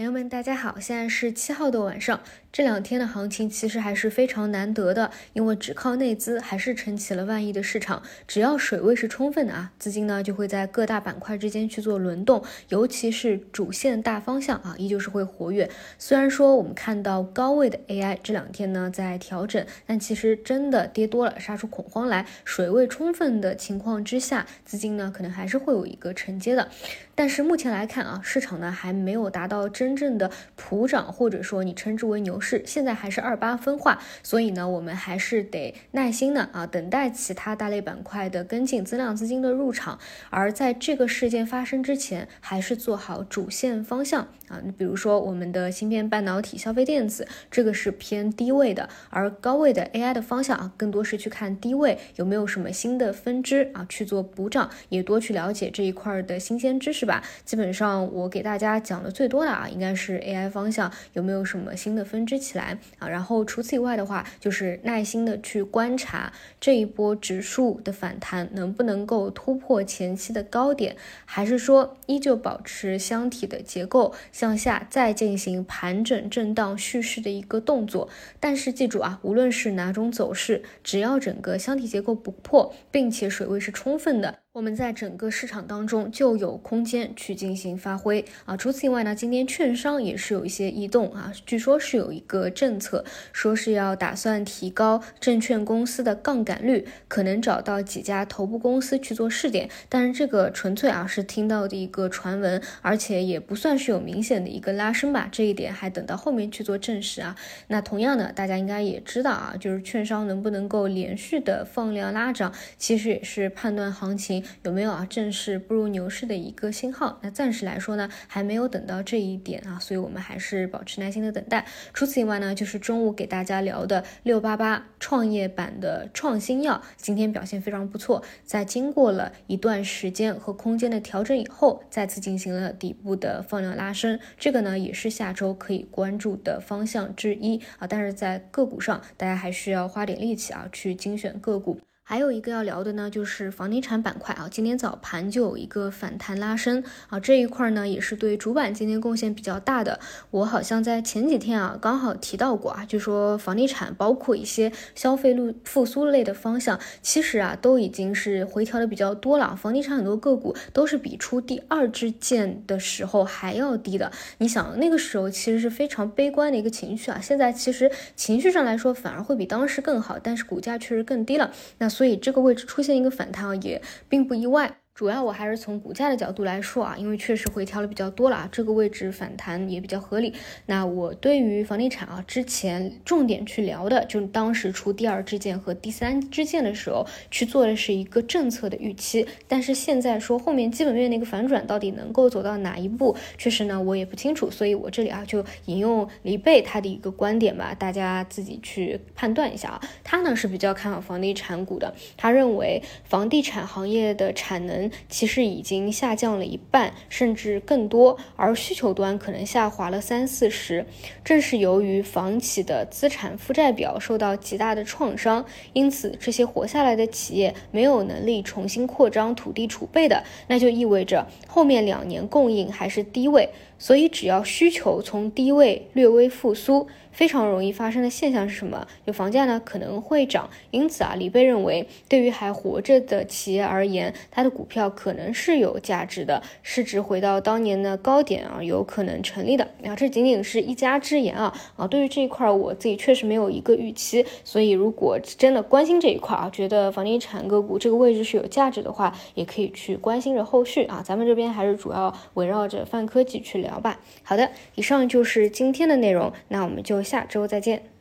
朋友们，大家好，现在是七号的晚上。这两天的行情其实还是非常难得的，因为只靠内资还是撑起了万亿的市场。只要水位是充分的啊，资金呢就会在各大板块之间去做轮动，尤其是主线大方向啊，依旧是会活跃。虽然说我们看到高位的 AI 这两天呢在调整，但其实真的跌多了，杀出恐慌来，水位充分的情况之下，资金呢可能还是会有一个承接的。但是目前来看啊，市场呢还没有达到真真正的普涨，或者说你称之为牛市，现在还是二八分化，所以呢，我们还是得耐心的啊，等待其他大类板块的跟进，增量资金的入场。而在这个事件发生之前，还是做好主线方向啊。你比如说我们的芯片半导体、消费电子，这个是偏低位的，而高位的 AI 的方向啊，更多是去看低位有没有什么新的分支啊，去做补涨，也多去了解这一块的新鲜知识吧。基本上我给大家讲的最多的啊，应应该是 AI 方向有没有什么新的分支起来啊？然后除此以外的话，就是耐心的去观察这一波指数的反弹能不能够突破前期的高点，还是说依旧保持箱体的结构向下再进行盘整震荡蓄势的一个动作。但是记住啊，无论是哪种走势，只要整个箱体结构不破，并且水位是充分的。我们在整个市场当中就有空间去进行发挥啊。除此以外呢，今天券商也是有一些异动啊。据说是有一个政策，说是要打算提高证券公司的杠杆率，可能找到几家头部公司去做试点。但是这个纯粹啊是听到的一个传闻，而且也不算是有明显的一个拉升吧。这一点还等到后面去做证实啊。那同样的，大家应该也知道啊，就是券商能不能够连续的放量拉涨，其实也是判断行情。有没有啊？正式步入牛市的一个信号？那暂时来说呢，还没有等到这一点啊，所以我们还是保持耐心的等待。除此以外呢，就是中午给大家聊的六八八创业板的创新药，今天表现非常不错，在经过了一段时间和空间的调整以后，再次进行了底部的放量拉升，这个呢也是下周可以关注的方向之一啊。但是在个股上，大家还需要花点力气啊，去精选个股。还有一个要聊的呢，就是房地产板块啊。今天早盘就有一个反弹拉升啊，这一块呢也是对主板今天贡献比较大的。我好像在前几天啊刚好提到过啊，就说房地产包括一些消费路复苏类的方向，其实啊都已经是回调的比较多了。房地产很多个股都是比出第二支箭的时候还要低的。你想那个时候其实是非常悲观的一个情绪啊，现在其实情绪上来说反而会比当时更好，但是股价确实更低了。那所以这个位置出现一个反弹，也并不意外。主要我还是从股价的角度来说啊，因为确实回调了比较多了啊，这个位置反弹也比较合理。那我对于房地产啊，之前重点去聊的，就是当时出第二支箭和第三支箭的时候去做的是一个政策的预期，但是现在说后面基本面的一个反转到底能够走到哪一步，确实呢我也不清楚，所以我这里啊就引用李贝他的一个观点吧，大家自己去判断一下啊。他呢是比较看好房地产股的，他认为房地产行业的产能。其实已经下降了一半，甚至更多，而需求端可能下滑了三四十。正是由于房企的资产负债表受到极大的创伤，因此这些活下来的企业没有能力重新扩张土地储备的，那就意味着后面两年供应还是低位。所以，只要需求从低位略微复苏，非常容易发生的现象是什么？就房价呢可能会涨。因此啊，李贝认为，对于还活着的企业而言，它的股票要可能是有价值的，市值回到当年的高点啊，有可能成立的。啊，这仅仅是一家之言啊啊！对于这一块，我自己确实没有一个预期。所以，如果真的关心这一块啊，觉得房地产个股这个位置是有价值的话，也可以去关心着后续啊。咱们这边还是主要围绕着泛科技去。聊吧，好的，以上就是今天的内容，那我们就下周再见。